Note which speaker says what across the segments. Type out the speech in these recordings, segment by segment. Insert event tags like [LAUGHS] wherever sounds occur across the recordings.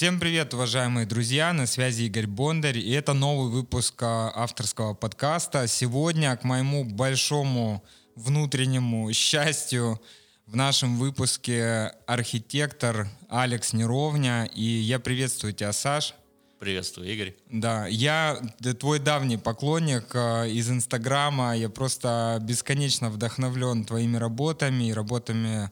Speaker 1: Всем привет, уважаемые друзья! На связи Игорь Бондарь, и это новый выпуск а, авторского подкаста. Сегодня, к моему большому внутреннему счастью, в нашем выпуске архитектор Алекс Неровня, и я приветствую тебя, Саш.
Speaker 2: Приветствую, Игорь.
Speaker 1: Да, я твой давний поклонник э, из Инстаграма. Я просто бесконечно вдохновлен твоими работами и работами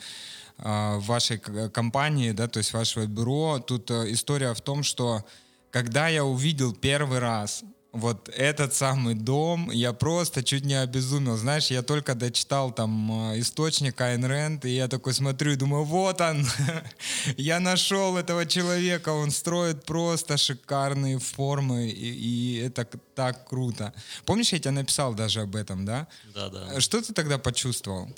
Speaker 1: вашей компании, да, то есть вашего бюро. Тут э, история в том, что когда я увидел первый раз вот этот самый дом, я просто чуть не обезумел. Знаешь, я только дочитал там э, источник Айн Рэнд, и я такой смотрю и думаю, вот он, [LAUGHS] я нашел этого человека, он строит просто шикарные формы, и, и это так круто. Помнишь, я тебе написал даже об этом, да?
Speaker 2: Да, да.
Speaker 1: Что ты тогда почувствовал?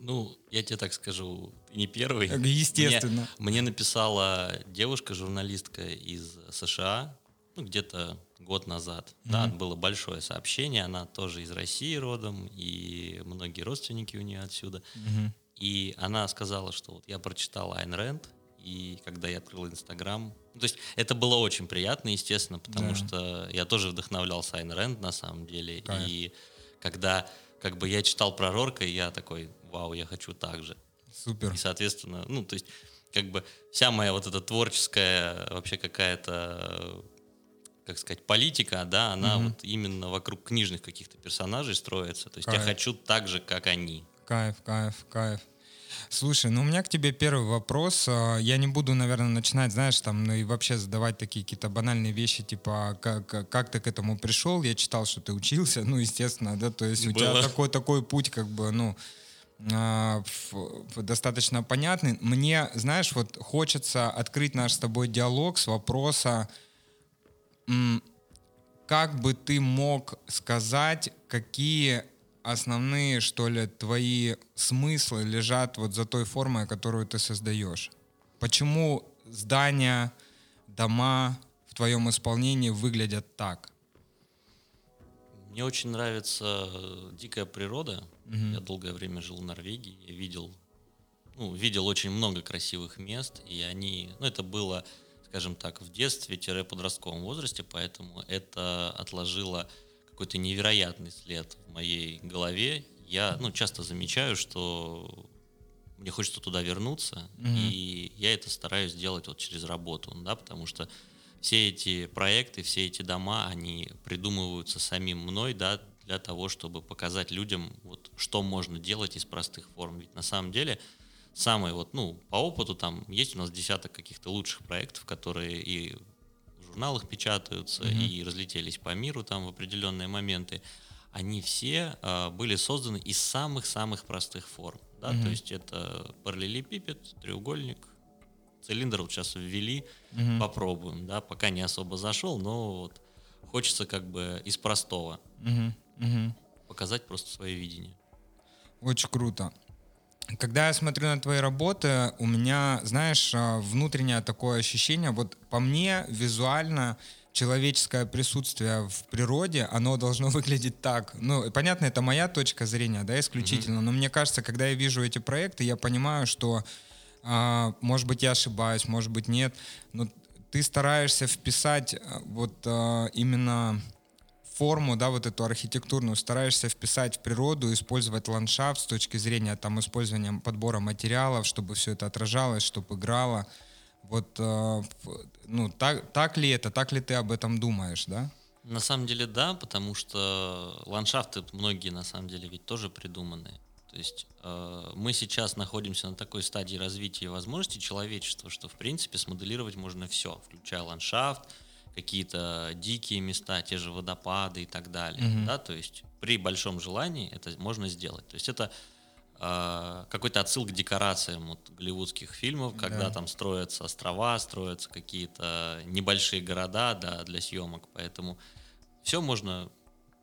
Speaker 2: Ну, я тебе так скажу, не первый.
Speaker 1: Естественно.
Speaker 2: Мне, мне написала девушка, журналистка из США, ну, где-то год назад. Mm-hmm. Да, было большое сообщение, она тоже из России родом, и многие родственники у нее отсюда. Mm-hmm. И она сказала, что вот я прочитала Айн Рэнд, и когда я открыл Инстаграм, то есть это было очень приятно, естественно, потому да. что я тоже вдохновлялся Айн Рэнд на самом деле. Кайф. И когда как бы я читал про Рорка, я такой, вау, я хочу так же.
Speaker 1: Супер.
Speaker 2: И, соответственно, ну, то есть как бы вся моя вот эта творческая вообще какая-то как сказать, политика, да, она угу. вот именно вокруг книжных каких-то персонажей строится. То есть кайф. я хочу так же, как они.
Speaker 1: Кайф, кайф, кайф. Слушай, ну у меня к тебе первый вопрос. А, я не буду, наверное, начинать, знаешь, там, ну и вообще задавать такие какие-то банальные вещи, типа, как, как ты к этому пришел? Я читал, что ты учился, [LAUGHS] ну, естественно, да, то есть у Было. тебя такой, такой путь, как бы, ну, а, достаточно понятный. Мне, знаешь, вот хочется открыть наш с тобой диалог с вопроса, как бы ты мог сказать, какие основные, что ли, твои смыслы лежат вот за той формой, которую ты создаешь? Почему здания, дома в твоем исполнении выглядят так?
Speaker 2: Мне очень нравится дикая природа. Угу. Я долгое время жил в Норвегии, я видел, ну, видел очень много красивых мест, и они, ну, это было скажем так, в детстве-подростковом возрасте, поэтому это отложило какой-то невероятный след в моей голове. Я ну, часто замечаю, что мне хочется туда вернуться, mm-hmm. и я это стараюсь делать вот через работу, да, потому что все эти проекты, все эти дома, они придумываются самим мной, да, для того, чтобы показать людям, вот, что можно делать из простых форм. Ведь на самом деле самые вот, ну, по опыту там есть у нас десяток каких-то лучших проектов, которые и в журналах печатаются, mm-hmm. и разлетелись по миру там в определенные моменты. Они все э, были созданы из самых-самых простых форм. Да? Mm-hmm. То есть это параллелепипед, треугольник, цилиндр вот сейчас ввели, mm-hmm. попробуем, да, пока не особо зашел, но вот хочется как бы из простого mm-hmm. Mm-hmm. показать просто свое видение.
Speaker 1: Очень круто. Когда я смотрю на твои работы, у меня, знаешь, а, внутреннее такое ощущение, вот по мне визуально человеческое присутствие в природе, оно должно [LAUGHS] выглядеть так. Ну, понятно, это моя точка зрения, да, исключительно, mm-hmm. но мне кажется, когда я вижу эти проекты, я понимаю, что, а, может быть, я ошибаюсь, может быть, нет, но ты стараешься вписать а, вот а, именно форму, да, вот эту архитектурную стараешься вписать в природу, использовать ландшафт с точки зрения там использования подбора материалов, чтобы все это отражалось, чтобы играло. Вот, э, ну, так, так ли это, так ли ты об этом думаешь, да?
Speaker 2: На самом деле, да, потому что ландшафты многие, на самом деле, ведь тоже придуманы. То есть э, мы сейчас находимся на такой стадии развития и возможностей человечества, что, в принципе, смоделировать можно все, включая ландшафт, какие-то дикие места, те же водопады и так далее. Mm-hmm. Да, то есть при большом желании это можно сделать. То есть это э, какой-то отсыл к декорациям вот, голливудских фильмов, когда yeah. там строятся острова, строятся какие-то небольшие города да, для съемок. Поэтому все можно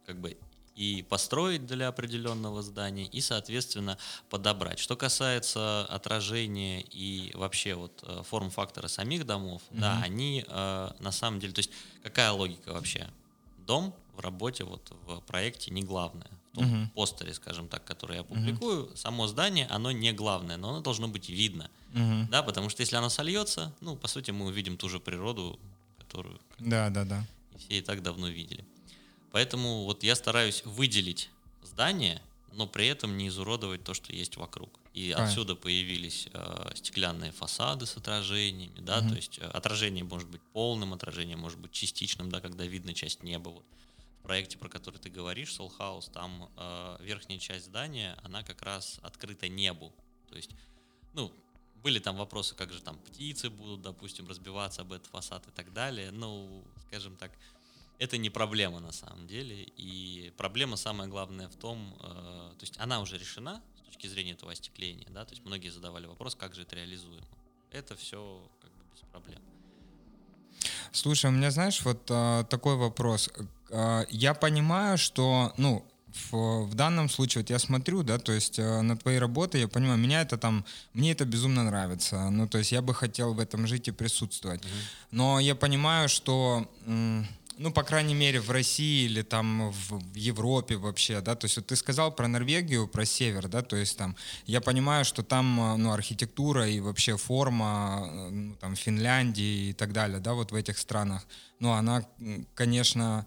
Speaker 2: как бы и построить для определенного здания, и, соответственно, подобрать. Что касается отражения и вообще вот э, форм-фактора самих домов, mm-hmm. да, они э, на самом деле, то есть какая логика вообще? Дом в работе, вот в проекте не главное. В том
Speaker 1: Мгм.
Speaker 2: постере, скажем так, который я публикую, само здание, оно не главное, но оно должно быть видно.
Speaker 1: Мгм.
Speaker 2: Да, потому что если оно сольется, ну, по сути, мы увидим ту же природу, которую
Speaker 1: Да, да, да.
Speaker 2: все и так давно видели. Поэтому вот я стараюсь выделить здание, но при этом не изуродовать то, что есть вокруг. И
Speaker 1: Правильно.
Speaker 2: отсюда появились э, стеклянные фасады с отражениями, да,
Speaker 1: Мгм.
Speaker 2: то есть э, отражение может быть полным, отражение может быть частичным, да, когда видно часть неба. Вот. В проекте, про который ты говоришь, Soul House, там э, верхняя часть здания, она как раз открыта небу. То есть, ну, были там вопросы, как же там птицы будут, допустим, разбиваться об этот фасад и так далее. Ну, скажем так, это не проблема на самом деле. И проблема самая главная в том, э, то есть она уже решена с точки зрения этого остекления, да, то есть многие задавали вопрос, как же это реализуемо. Это все как бы без проблем.
Speaker 1: Слушай, у меня, знаешь, вот а, такой вопрос. А, я понимаю, что, ну, в, в данном случае, вот я смотрю, да, то есть э, на твои работы, я понимаю, меня это там, мне это безумно нравится. Ну, то есть я бы хотел в этом жить и присутствовать. Но я понимаю, что, м, ну, по крайней мере, в России или там в, Европе вообще, да, то есть вот ты сказал про Норвегию, про север, да, то есть там, я понимаю, что там, э, ну, архитектура и вообще форма, э, ну, там, Финляндии и так далее, да, вот в этих странах, ну, она, конечно,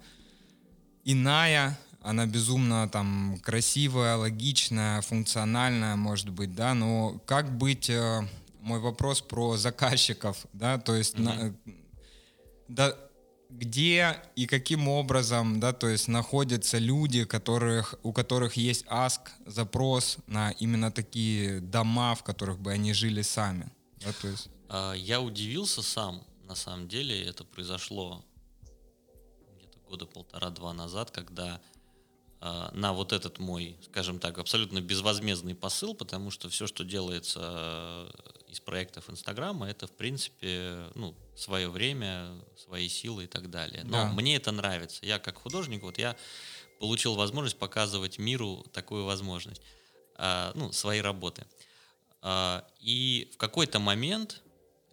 Speaker 1: иная, она безумно там красивая, логичная, функциональная, может быть, да, но как быть, э, мой вопрос про заказчиков, да, то есть на- э, да, где и каким образом, да, то есть находятся люди, которых, у которых есть аск, запрос на именно такие дома, в которых бы они жили сами, да, то есть.
Speaker 2: А, Я удивился сам, на самом деле, это произошло где-то года полтора-два назад, когда а, на вот этот мой, скажем так, абсолютно безвозмездный посыл, потому что все, что делается из проектов Инстаграма, это, в принципе, ну, свое время, свои силы и так далее. Но
Speaker 1: Да.
Speaker 2: мне это нравится. Я как художник, вот я получил возможность показывать миру такую возможность, а, ну, свои работы. А, И в какой-то момент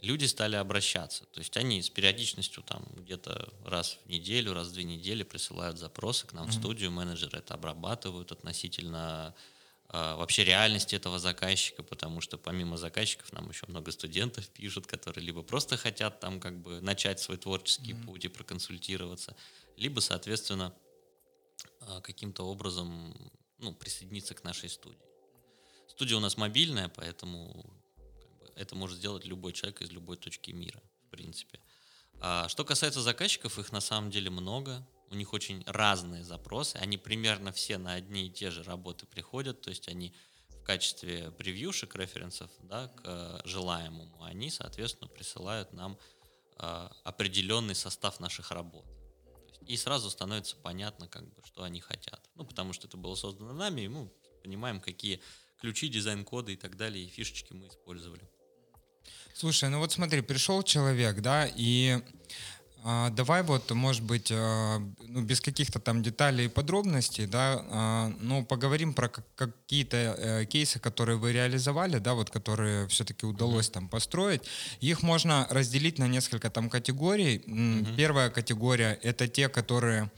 Speaker 2: люди стали обращаться. То есть они с периодичностью там где-то раз в неделю, раз в две недели присылают запросы к нам в студию, менеджеры это обрабатывают относительно вообще реальности этого заказчика, потому что помимо заказчиков нам еще много студентов пишут, которые либо просто хотят там как бы начать свой творческий путь и проконсультироваться, либо, соответственно, а, каким-то образом ну, присоединиться к нашей студии. Студия у нас мобильная, поэтому как бы, это может сделать любой человек из любой точки мира, в принципе. А что касается заказчиков, их на самом деле много. У них очень разные запросы. Они примерно все на одни и те же работы приходят. То есть они в качестве превьюшек, референсов да, к э, желаемому, они, соответственно, присылают нам э, определенный состав наших работ. И сразу становится понятно, как бы, что они хотят. Ну, потому что это было создано нами, и мы понимаем, какие ключи, дизайн-коды и так далее, и фишечки мы использовали.
Speaker 1: Слушай, ну вот смотри, пришел человек, да, и а, давай вот, может быть, а, ну, без каких-то там деталей и подробностей, да, а, ну, поговорим про как- какие-то э, кейсы, которые вы реализовали, да, вот, которые все-таки удалось там построить. Их можно разделить на несколько там категорий. М, Первая категория — это те, которые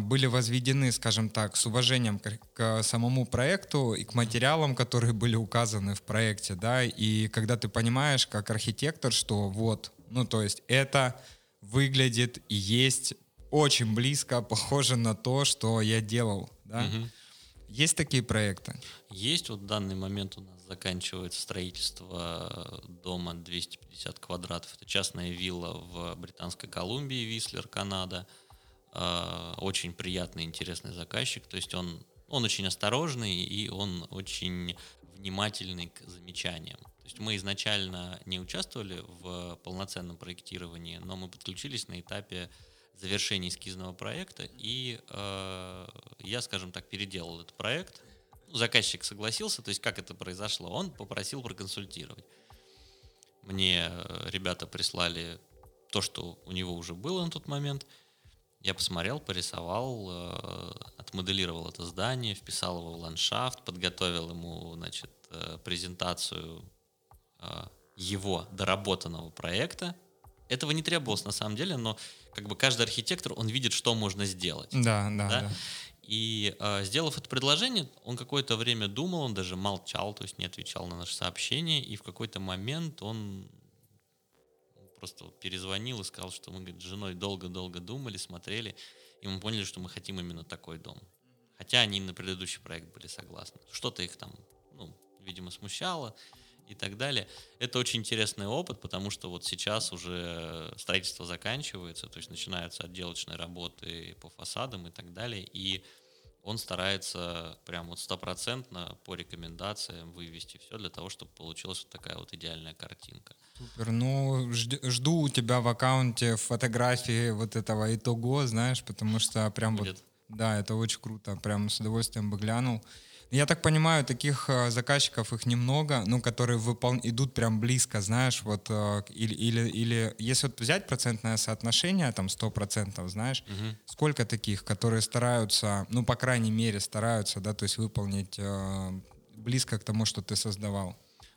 Speaker 1: были возведены, скажем так, с уважением к, к самому проекту и к материалам, которые были указаны в проекте, да, и когда ты понимаешь, как архитектор, что вот, ну, то есть это выглядит и есть очень близко, похоже на то, что я делал, да. Есть такие проекты?
Speaker 2: Есть вот в данный момент у нас заканчивается строительство дома 250 квадратов. Это частная вилла в Британской Колумбии, Вислер, Канада. Э, Очень приятный, интересный заказчик. То есть он, он очень осторожный и он очень внимательный к замечаниям. То есть мы изначально не участвовали в полноценном проектировании, но мы подключились на этапе завершения эскизного проекта, и э, я, скажем так, переделал этот проект. Ну, Заказчик согласился, то есть как это произошло, он попросил проконсультировать. Мне э, ребята прислали то, что у него уже было на тот момент. Я посмотрел, порисовал, э, отмоделировал это здание, вписал его в ландшафт, подготовил ему, значит, э, презентацию э, его доработанного проекта, этого не требовалось на самом деле, но как бы каждый архитектор, он видит, что можно сделать.
Speaker 1: Да, да, да. да.
Speaker 2: И э, сделав это предложение, он какое-то время думал, он даже молчал, то есть не отвечал на наши сообщения, и в какой-то момент он просто перезвонил и сказал, что мы говорит, с женой долго-долго думали, смотрели, и мы поняли, что мы хотим именно такой дом. Хотя они на предыдущий проект были согласны. Что-то их там, ну, видимо, смущало и так далее. Это очень интересный опыт, потому что вот сейчас уже строительство заканчивается, то есть начинаются отделочные работы по фасадам и так далее, и он старается прям вот стопроцентно по рекомендациям вывести все для того, чтобы получилась вот такая вот идеальная картинка.
Speaker 1: Супер. Ну, жду у тебя в аккаунте фотографии вот этого итого, знаешь, потому что прям Будет. вот... Да, это очень круто. Прям с удовольствием бы глянул. Я так понимаю, таких э, заказчиков их немного, ну, которые выпол... идут прям близко, знаешь, вот, э, или, или, или если вот взять процентное соотношение, там, 100%, знаешь, угу. сколько таких, которые стараются, ну, по крайней мере, стараются, да, то есть выполнить э, близко к тому, что ты создавал?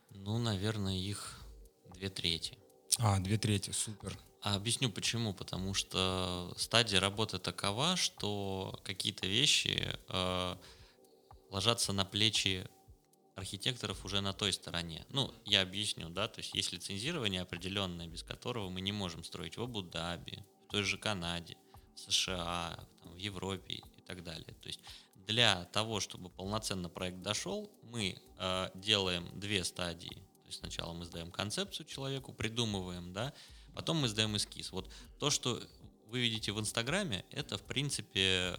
Speaker 2: Ну, наверное, их две трети.
Speaker 1: А, две трети, супер.
Speaker 2: А объясню почему. Потому что стадия работы такова, что какие-то вещи э, ложатся на плечи архитекторов уже на той стороне. Ну, я объясню, да, то есть есть лицензирование определенное, без которого мы не можем строить в Абу-Даби, в той же Канаде, в США, там, в Европе и так далее. То есть для того, чтобы полноценно проект дошел, мы э, делаем две стадии. То есть сначала мы сдаем концепцию человеку, придумываем, да, потом мы сдаем эскиз. Вот то, что вы видите в Инстаграме, это, в принципе,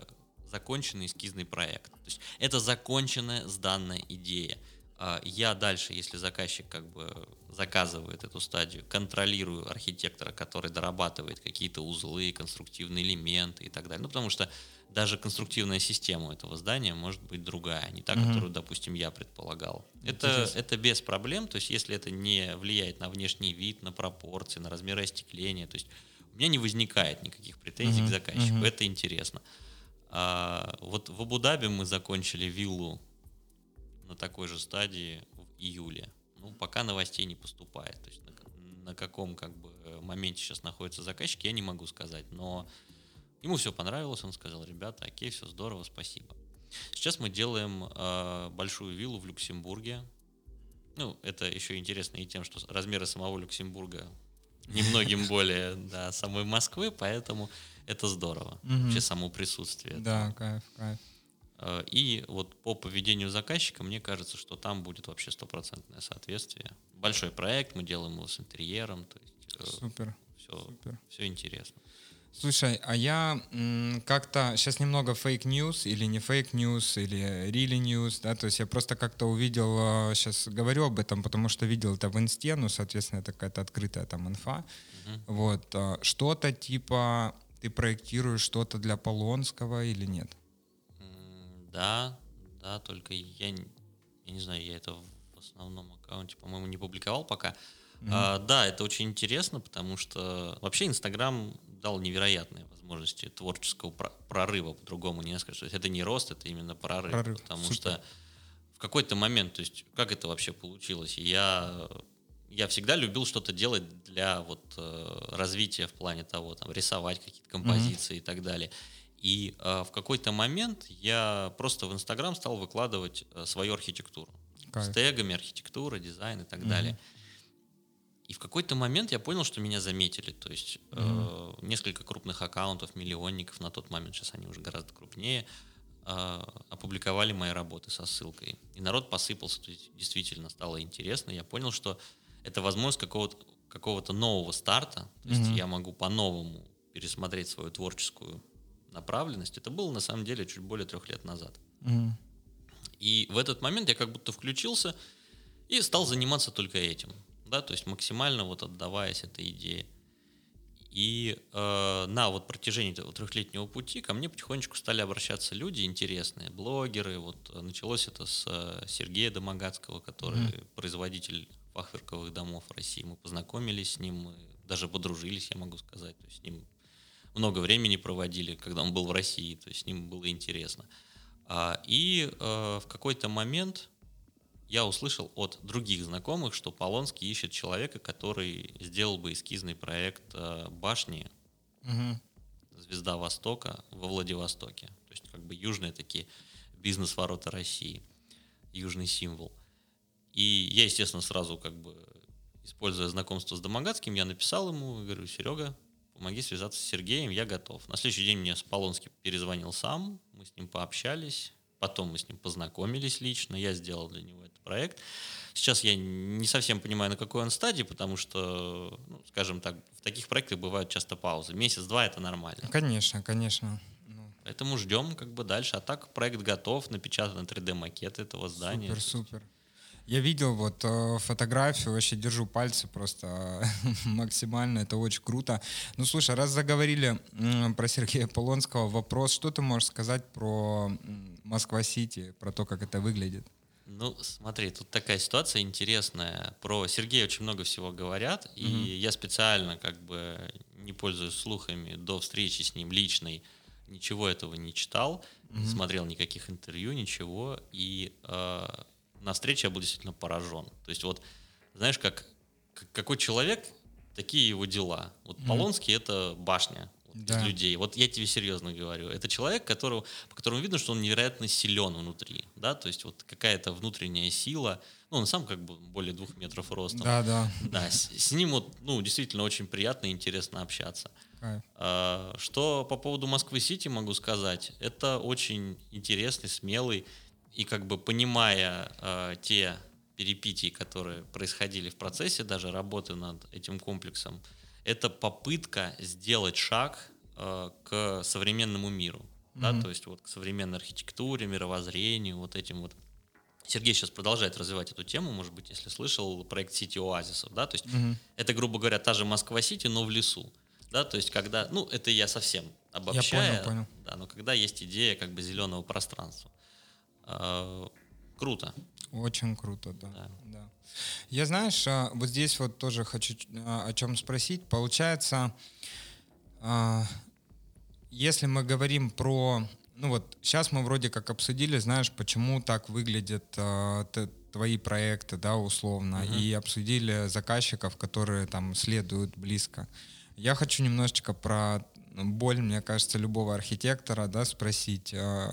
Speaker 2: законченный эскизный проект. То есть это законченная сданная идея. А, я дальше, если заказчик как бы заказывает эту стадию, контролирую архитектора, который дорабатывает какие-то узлы, конструктивные элементы и так далее. Ну, потому что даже конструктивная система этого здания может быть другая, не та, угу. которую, допустим, я предполагал. Это, это без проблем, то есть если это не влияет на внешний вид, на пропорции, на размеры остекления, то есть у меня не возникает никаких претензий угу. к заказчику, угу. это интересно. А, вот в Абу-Даби мы закончили виллу на такой же стадии в июле. Ну, пока новостей не поступает. То есть на, на каком как бы моменте сейчас находится заказчик, я не могу сказать. Но ему все понравилось, он сказал, ребята, окей, все здорово, спасибо. Сейчас мы делаем э, большую виллу в Люксембурге. Ну, это еще интересно и тем, что размеры самого Люксембурга немногим [LAUGHS] более да, самой Москвы, поэтому это здорово. Угу. Вообще само присутствие.
Speaker 1: Да, кайф, кайф.
Speaker 2: Э, и вот по поведению заказчика, мне кажется, что там будет вообще стопроцентное соответствие. Большой проект, мы делаем его с интерьером, то есть
Speaker 1: э, Супер.
Speaker 2: Все,
Speaker 1: Супер.
Speaker 2: все интересно.
Speaker 1: Слушай, а я как-то сейчас немного fake news или не fake news, или really news, да, то есть я просто как-то увидел, сейчас э, говорю об этом, потому что видел это в инсте, ну, соответственно, это какая-то открытая там инфа, uh-huh. вот, что-то типа ты проектируешь что-то для Полонского или нет?
Speaker 2: Да, да, только я, я не знаю, я это в основном аккаунте, по-моему, не публиковал пока. Mm-hmm. А, да, это очень интересно, потому что вообще Инстаграм дал невероятные возможности творческого прорыва, по-другому не скажешь. То есть это не рост, это именно прорыв. прорыв. Потому Супер. что в какой-то момент, то есть как это вообще получилось? Я я всегда любил что-то делать для вот э, развития в плане того, там, рисовать какие-то композиции mm-hmm. и так далее. И э, в какой-то момент я просто в Инстаграм стал выкладывать э, свою архитектуру. Кайф. С тегами, архитектура, дизайн и так mm-hmm. далее. И в какой-то момент я понял, что меня заметили. То есть mm-hmm. э, несколько крупных аккаунтов, миллионников на тот момент, сейчас они уже гораздо крупнее, э, опубликовали мои работы со ссылкой. И народ посыпался, то есть действительно стало интересно. Я понял, что это возможность какого-то какого-то нового старта. То есть mm-hmm. я могу по-новому пересмотреть свою творческую направленность. Это было на самом деле чуть более трех лет назад. Mm-hmm. И в этот момент я как будто включился и стал заниматься только этим. Да, то есть максимально вот отдаваясь этой идее. И э, на вот протяжении этого трехлетнего пути ко мне потихонечку стали обращаться люди интересные, блогеры. Вот началось это с э, Сергея Домогацкого, который mm-hmm. производитель фахверковых домов России. Мы познакомились с ним, мы даже подружились, я могу сказать. То есть с ним много времени проводили, когда он был в России, то есть с ним было интересно. А, и э, в какой-то момент я услышал от других знакомых, что Полонский ищет человека, который сделал бы эскизный проект э, башни
Speaker 1: Мгм.
Speaker 2: «Звезда Востока» во Владивостоке. То есть как бы южные такие бизнес-ворота России, южный символ. И я, естественно, сразу как бы, используя знакомство с Домогацким, я написал ему, говорю, Серега, помоги связаться с Сергеем, я готов. На следующий день мне Полонский перезвонил сам, мы с ним пообщались, потом мы с ним познакомились лично, я сделал для него этот проект. Сейчас я не совсем понимаю, на какой он стадии, потому что, ну, скажем так, в таких проектах бывают часто паузы. Месяц-два это нормально.
Speaker 1: Конечно, конечно. Ну,
Speaker 2: Поэтому ждем как бы дальше. А так проект готов, напечатан 3D-макет этого здания.
Speaker 1: Супер, супер. Я видел вот э, фотографию, вообще держу пальцы просто [LAUGHS] максимально, это очень круто. Ну слушай, раз заговорили м, про Сергея Полонского, вопрос, что ты можешь сказать про Москва-Сити, про то, как это выглядит?
Speaker 2: Ну, смотри, тут такая ситуация интересная. Про Сергея очень много всего говорят, и я специально как бы не пользуюсь слухами до встречи с ним личной, ничего этого не читал, не смотрел никаких интервью, ничего, и э, на встрече я был действительно поражен. То есть вот, знаешь, как, как- какой человек, такие его дела. Вот Полонский — это башня вот,
Speaker 1: Да.
Speaker 2: из людей. Вот я тебе серьезно говорю. Это человек, которого, по которому видно, что он невероятно силен внутри. Да? То есть вот какая-то внутренняя сила. Ну, он сам как бы более двух метров ростом.
Speaker 1: Да, да.
Speaker 2: Да, с, с ним вот, ну, действительно очень приятно и интересно общаться. А, Что по поводу Москвы-Сити могу сказать? Это очень интересный, смелый и как бы понимая а, те перипетии, которые происходили в процессе даже работы над этим комплексом, это попытка сделать шаг а, к современному миру, да, то есть вот к современной архитектуре, мировоззрению, вот этим вот. Сергей сейчас продолжает развивать эту тему, может быть, если слышал проект Сити Оазисов, да, то есть это, грубо говоря, та же Москва-Сити, но в лесу. Да, то есть, когда, ну, это я совсем обобщаю,
Speaker 1: понял.
Speaker 2: да, но когда есть идея как бы зеленого пространства. А, круто.
Speaker 1: Очень круто, да.
Speaker 2: Да.
Speaker 1: да. Я, знаешь, а, вот здесь вот тоже хочу а, о чем спросить. Получается, а, если мы говорим про... Ну вот сейчас мы вроде как обсудили, знаешь, почему так выглядят твои проекты, да, условно, и обсудили заказчиков, которые там следуют близко. Я хочу немножечко про боль, мне кажется, любого архитектора, да, спросить, а,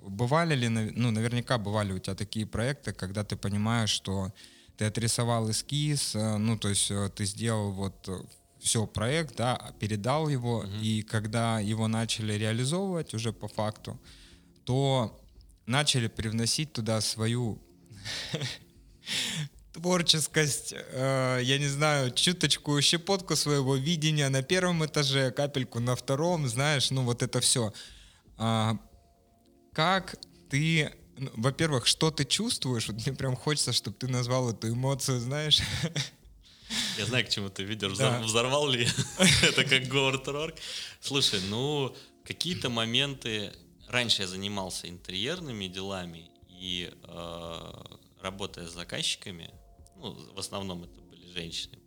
Speaker 1: бывали ли, ну, наверняка бывали у тебя такие проекты, когда ты понимаешь, что ты отрисовал эскиз, э, ну, то есть э, ты сделал вот все проект, да, передал его, и когда его начали реализовывать уже по факту, то начали привносить туда свою [LAUGHS] творческость, э, я не знаю, чуточку, щепотку своего видения на первом этаже, капельку на втором, знаешь, ну вот это все. как ты, ну, во-первых, что ты чувствуешь? Вот мне прям хочется, чтобы ты назвал эту эмоцию, знаешь.
Speaker 2: Я знаю, к чему ты ведешь.
Speaker 1: Да.
Speaker 2: Взор- Взорвал ли? [LAUGHS] Это как Говард Рорк. Слушай, ну, какие-то моменты... Раньше я занимался интерьерными делами, и э, работая с заказчиками, ну, в основном это были женщины,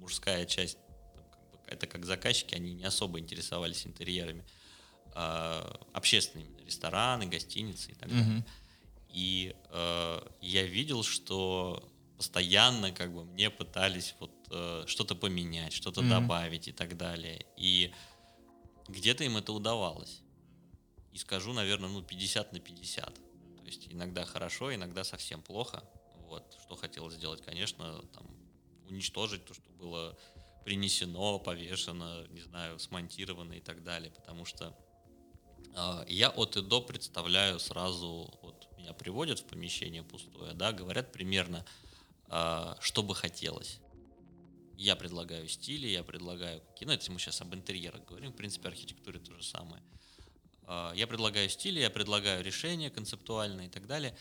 Speaker 2: мужская часть, там, как бы, это как заказчики, они не особо интересовались интерьерами, а, общественными, рестораны, гостиницы и так далее. И э, я видел, что постоянно как бы мне пытались вот э, что-то поменять, что-то
Speaker 1: Мгм.
Speaker 2: добавить и так далее. И где-то им это удавалось. И скажу, наверное, ну 50 на 50. То есть иногда хорошо, иногда совсем плохо. Вот. Что хотелось сделать, конечно, там, уничтожить то, что было принесено, повешено, не знаю, смонтировано и так далее. Потому что а, Я от и до представляю сразу, вот меня приводят в помещение пустое, да, говорят примерно, а, что бы хотелось. Я предлагаю стили, я предлагаю какие, ну это мы сейчас об интерьерах говорим, в принципе архитектуре то же самое. А, Я предлагаю стили, я предлагаю решения концептуальные и так далее.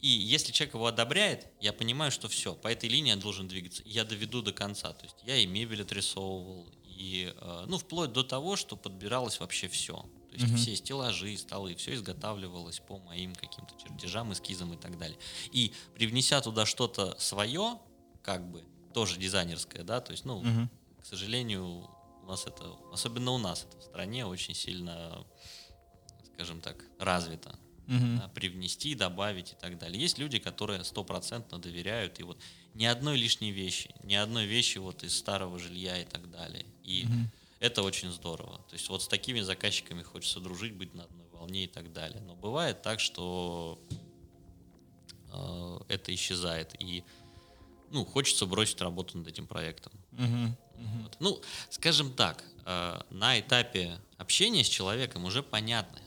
Speaker 2: И если человек его одобряет, я понимаю, что все, по этой линии я должен двигаться. Я доведу до конца. То есть я и мебель отрисовывал, и, э, ну, вплоть до того, что подбиралось вообще все. То есть
Speaker 1: Мгм.
Speaker 2: все стеллажи, столы, все изготавливалось по моим каким-то чертежам, эскизам и так далее. И привнеся туда что-то свое, как бы, тоже дизайнерское, да, то есть, ну,
Speaker 1: Мгм.
Speaker 2: к сожалению, у нас это, особенно у нас это в стране очень сильно, скажем так, развито. Угу. да, привнести, добавить и так далее. Есть люди, которые стопроцентно доверяют, и вот ни одной лишней вещи, ни одной вещи вот из старого жилья и так далее. И угу. это очень здорово. То есть вот с такими заказчиками хочется дружить, быть на одной волне и так далее. Но бывает так, что э, это исчезает, и ну, хочется бросить работу над этим проектом. Угу. Вот. Ну, скажем так, э, на этапе общения с человеком уже понятно,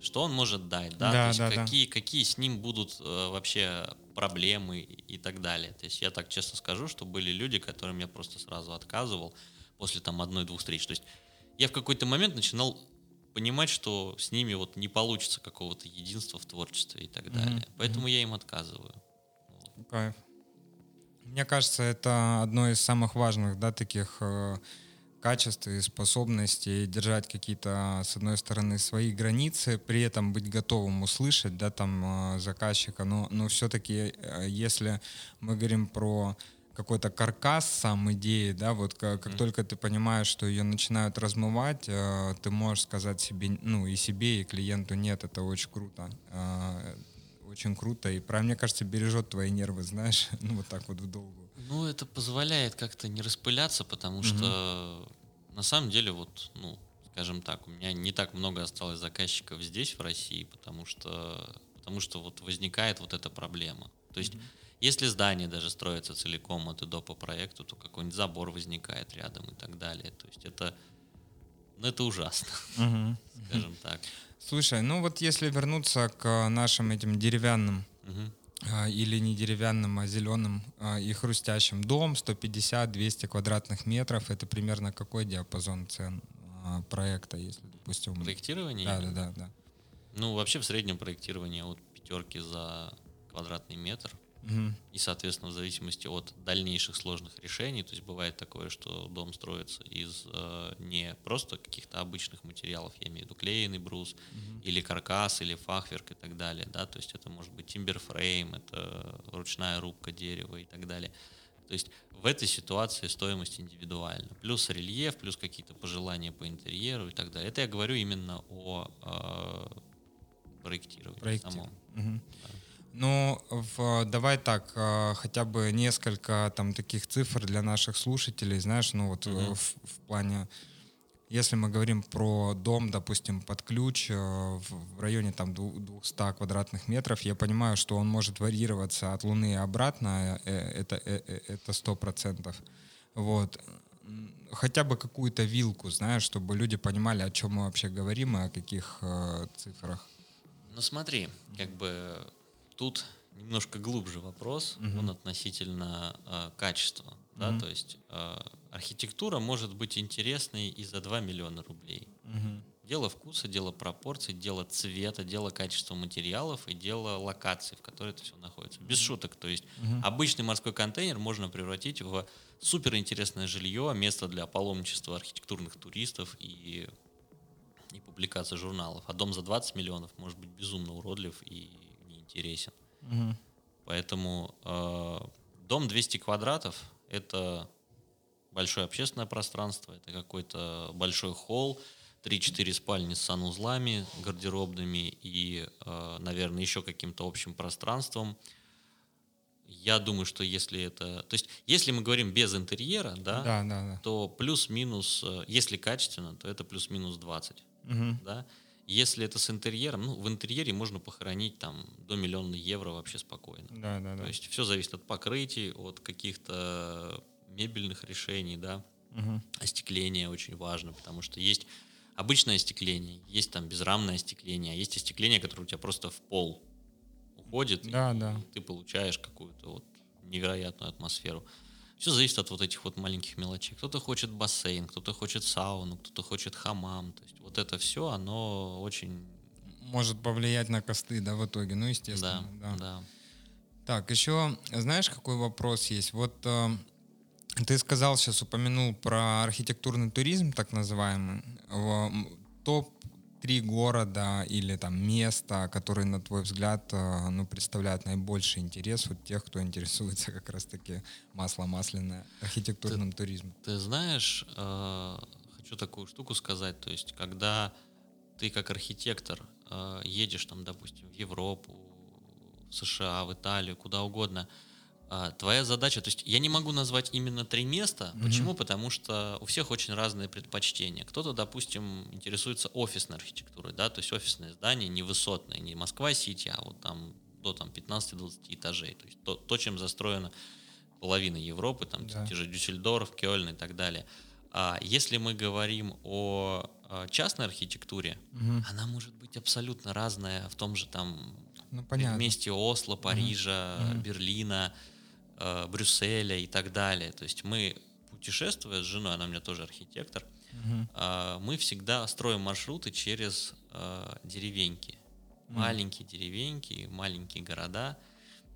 Speaker 2: что он может дать, да,
Speaker 1: да
Speaker 2: то есть
Speaker 1: да,
Speaker 2: какие, да. какие с ним будут э, вообще проблемы и так далее. То есть я так честно скажу, что были люди, которым я просто сразу отказывал после там одной-двух встреч. То есть я в какой-то момент начинал понимать, что с ними вот не получится какого-то единства в творчестве и так далее. Mm-hmm. Поэтому mm-hmm. я им отказываю.
Speaker 1: Кайф. Мне кажется, это одно из самых важных, да, таких э, качеств и способностей держать какие-то, с одной стороны, свои границы, при этом быть готовым услышать, да, там, э, заказчика, но, но все-таки, э, если мы говорим про какой-то каркас сам идеи, да, вот как, как mm. только ты понимаешь, что ее начинают размывать, э, ты можешь сказать себе, ну и себе, и клиенту, нет, это очень круто, э, очень круто, и, про мне кажется, бережет твои нервы, знаешь, [LAUGHS] ну вот так вот в долгу.
Speaker 2: Ну, это позволяет как-то не распыляться, потому mm-hmm. что на самом деле вот, ну, скажем так, у меня не так много осталось заказчиков здесь, в России, потому что, потому что вот возникает вот эта проблема. То есть mm-hmm если здание даже строится целиком от и до по проекту, то какой-нибудь забор возникает рядом и так далее. То есть это, ну, это ужасно, угу. скажем так.
Speaker 1: Слушай, ну вот если вернуться к нашим этим деревянным угу. Или не деревянным, а зеленым а, и хрустящим, дом 150-200 квадратных метров, это примерно какой диапазон цен а, проекта, если, допустим...
Speaker 2: Проектирование?
Speaker 1: Да, да, да, да.
Speaker 2: Ну, вообще в среднем проектирование от пятерки за квадратный метр Угу. И, соответственно, в зависимости от дальнейших сложных решений, то есть бывает такое, что дом строится из э, не просто каких-то обычных материалов, я имею в виду клееный брус, угу. или каркас, или фахверк и так далее, да, то есть это может быть тимберфрейм, это ручная рубка дерева и так далее. То есть в этой ситуации стоимость индивидуальна. Плюс рельеф, плюс какие-то пожелания по интерьеру и так далее. Это я говорю именно о э, проектировании Проекте. самом. Угу. Да.
Speaker 1: Ну, в, давай так, э, хотя бы несколько там таких цифр для наших слушателей, знаешь, ну вот mm-hmm. в, в плане, если мы говорим про дом, допустим, под ключ э, в, районе там 200 квадратных метров, я понимаю, что он может варьироваться от Луны и обратно, это это сто процентов, вот. Хотя бы какую-то вилку, знаешь, чтобы люди понимали, о чем мы вообще говорим и о каких э, цифрах.
Speaker 2: Ну смотри, как бы тут немножко глубже вопрос, угу. он относительно э, качества. Угу. Да, то есть э, архитектура может быть интересной и за 2 миллиона рублей. Угу. Дело вкуса, дело пропорций, дело цвета, дело качества материалов и дело локации, в которой это все находится. Без шуток. То есть угу. обычный морской контейнер можно превратить в суперинтересное жилье, место для паломничества архитектурных туристов и, и публикации журналов. А дом за 20 миллионов может быть безумно уродлив и интересен. Угу. Поэтому э, дом 200 квадратов – это большое общественное пространство, это какой-то большой холл, 3-4 спальни с санузлами, гардеробными и, э, наверное, еще каким-то общим пространством. Я думаю, что если это... То есть, если мы говорим без интерьера, да,
Speaker 1: да, да, да.
Speaker 2: то плюс-минус, э, если качественно, то это плюс-минус 20. Угу. Да? Если это с интерьером, ну, в интерьере можно похоронить там до миллиона евро вообще спокойно.
Speaker 1: Да, да, да.
Speaker 2: То есть все зависит от покрытий, от каких-то мебельных решений, да. Угу. Остекление очень важно, потому что есть обычное остекление, есть там безрамное остекление, а есть остекление, которое у тебя просто в пол уходит,
Speaker 1: да, и
Speaker 2: да. ты получаешь какую-то вот невероятную атмосферу. Все зависит от вот этих вот маленьких мелочей. Кто-то хочет бассейн, кто-то хочет сауну, кто-то хочет хамам. То есть вот это все, оно очень...
Speaker 1: Может повлиять на косты, да, в итоге, ну, естественно.
Speaker 2: Да, да. да.
Speaker 1: Так, еще, знаешь, какой вопрос есть? Вот э, ты сказал, сейчас упомянул про архитектурный туризм, так называемый. Топ три города или там места, которые, на твой взгляд, э, ну, представляют наибольший интерес у тех, кто интересуется как раз-таки масло-масляное архитектурным
Speaker 2: ты,
Speaker 1: туризмом?
Speaker 2: Ты знаешь, э, хочу такую штуку сказать, то есть когда ты как архитектор э, едешь там, допустим, в Европу, в США, в Италию, куда угодно, э, твоя задача, то есть я не могу назвать именно три места. Mm-hmm. Почему? Потому что у всех очень разные предпочтения. Кто-то, допустим, интересуется офисной архитектурой, да, то есть офисное здание не высотное, не Москва-Сити, а вот там до там 15-20 этажей. То есть то, то, чем застроена половина Европы, там да. те же Дюссельдорф, Кёльн и так далее. А если мы говорим о частной архитектуре, угу. она может быть абсолютно разная в том же там ну, месте Осло, Парижа, угу. Берлина, э, Брюсселя и так далее. То есть мы, путешествуя с женой, она у меня тоже архитектор, угу. э, мы всегда строим маршруты через э, деревеньки. Угу. Маленькие деревеньки, маленькие города.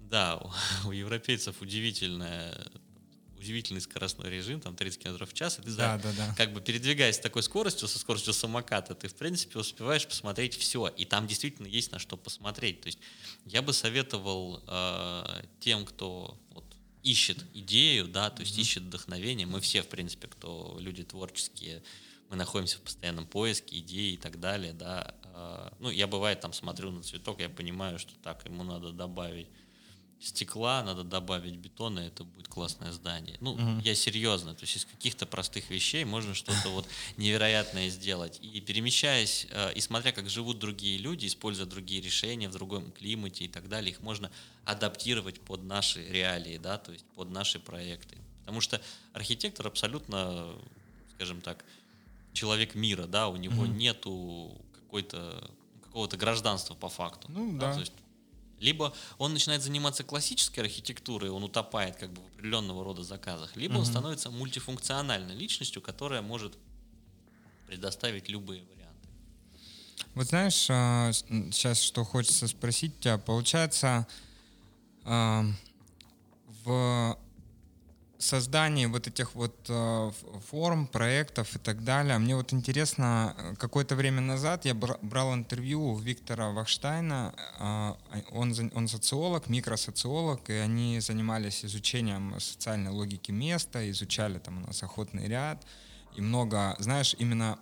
Speaker 2: Да, у, [LAUGHS] у европейцев удивительная удивительный скоростной режим, там 30 км в час, и ты, да, да, да. как бы передвигаясь с такой скоростью, со скоростью самоката, ты, в принципе, успеваешь посмотреть все, и там действительно есть на что посмотреть. То есть я бы советовал э, тем, кто вот, ищет идею, да, то есть mm-hmm. ищет вдохновение, мы все, в принципе, кто люди творческие, мы находимся в постоянном поиске идей и так далее, да. Э, ну, я бывает там смотрю на цветок, я понимаю, что так, ему надо добавить стекла, надо добавить бетона, это будет классное здание. Ну, угу. я серьезно, то есть из каких-то простых вещей можно что-то вот невероятное сделать. И перемещаясь, э, и смотря, как живут другие люди, используя другие решения в другом климате и так далее, их можно адаптировать под наши реалии, да, то есть под наши проекты. Потому что архитектор абсолютно, скажем так, человек мира, да, у него угу. нету какой-то какого-то гражданства по факту.
Speaker 1: Ну да. да. То есть
Speaker 2: либо он начинает заниматься классической архитектурой, он утопает как бы в определенного рода заказах, либо угу. он становится мультифункциональной личностью, которая может предоставить любые варианты.
Speaker 1: Вот знаешь, сейчас а, что хочется спросить тебя, получается, а, в создании вот этих вот э, форм, проектов и так далее. Мне вот интересно, какое-то время назад я брал интервью у Виктора Вахштайна, э, он, он социолог, микросоциолог, и они занимались изучением социальной логики места, изучали там у нас охотный ряд, и много, знаешь, именно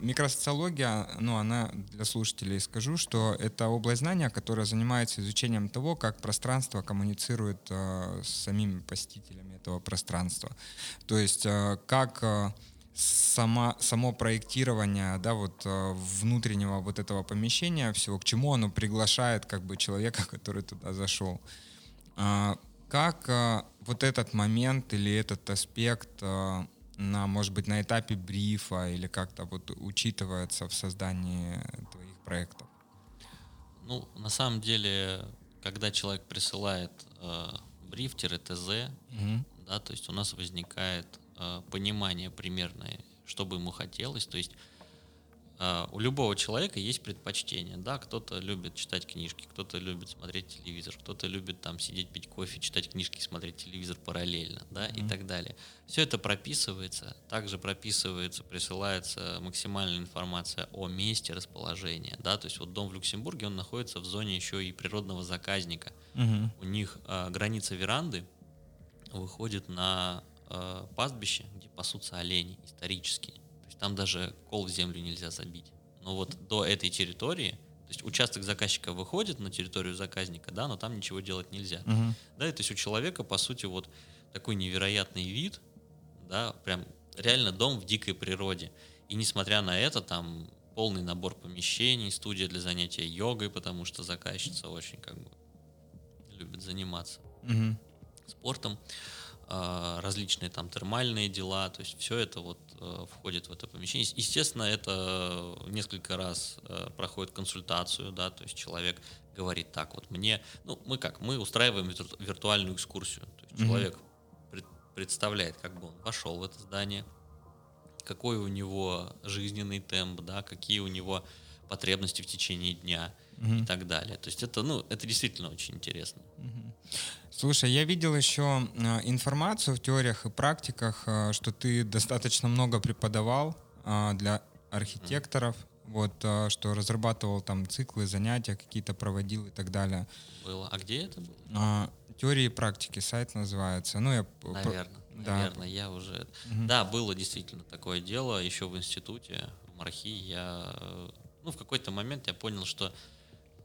Speaker 1: Микросоциология, ну, она для слушателей скажу, что это область знания, которая занимается изучением того, как пространство коммуницирует э, с самими посетителями этого пространства. То есть э, как э, сама, само проектирование да, вот, э, внутреннего вот этого помещения, всего, к чему оно приглашает как бы человека, [LAUGHS] который туда зашел. Э, как э, вот этот момент или этот аспект э, на, может быть, на этапе брифа или как-то вот учитывается в создании твоих проектов?
Speaker 2: Ну, на самом деле, когда человек присылает э, бриф-ТЗ, угу. да, то есть у нас возникает э, понимание примерное, что бы ему хотелось, то есть у любого человека есть предпочтение, да, кто-то любит читать книжки, кто-то любит смотреть телевизор, кто-то любит там сидеть пить кофе, читать книжки, смотреть телевизор параллельно, да, mm-hmm. и так далее. Все это прописывается, также прописывается, присылается максимальная информация о месте расположения, да, то есть вот дом в Люксембурге, он находится в зоне еще и природного заказника. Mm-hmm. У них uh, граница веранды выходит на uh, пастбище, где пасутся олени исторические там даже кол в землю нельзя забить. Но вот до этой территории, то есть участок заказчика выходит на территорию заказника, да, но там ничего делать нельзя. Угу. Да, то есть у человека, по сути, вот такой невероятный вид, да, прям реально дом в дикой природе. И несмотря на это, там полный набор помещений, студия для занятия йогой, потому что заказчица очень как бы любит заниматься угу. спортом. А, различные там термальные дела, то есть все это вот входит в это помещение. Естественно, это несколько раз э, проходит консультацию, да, то есть человек говорит так, вот мне, ну мы как, мы устраиваем виртуальную экскурсию, то есть mm-hmm. человек пред, представляет, как бы он вошел в это здание, какой у него жизненный темп, да, какие у него потребности в течение дня угу. и так далее. То есть это, ну, это действительно очень интересно. Угу.
Speaker 1: Слушай, я видел еще э, информацию в теориях и практиках, э, что ты достаточно много преподавал э, для архитекторов, вот, что разрабатывал там циклы, занятия какие-то проводил и так далее.
Speaker 2: Было. А где это было?
Speaker 1: Теории и практики сайт называется. Ну, я
Speaker 2: Наверное. Да. Наверное, я уже... Угу. Да, было действительно такое дело еще в институте, в Мархи. Я ну, в какой-то момент я понял, что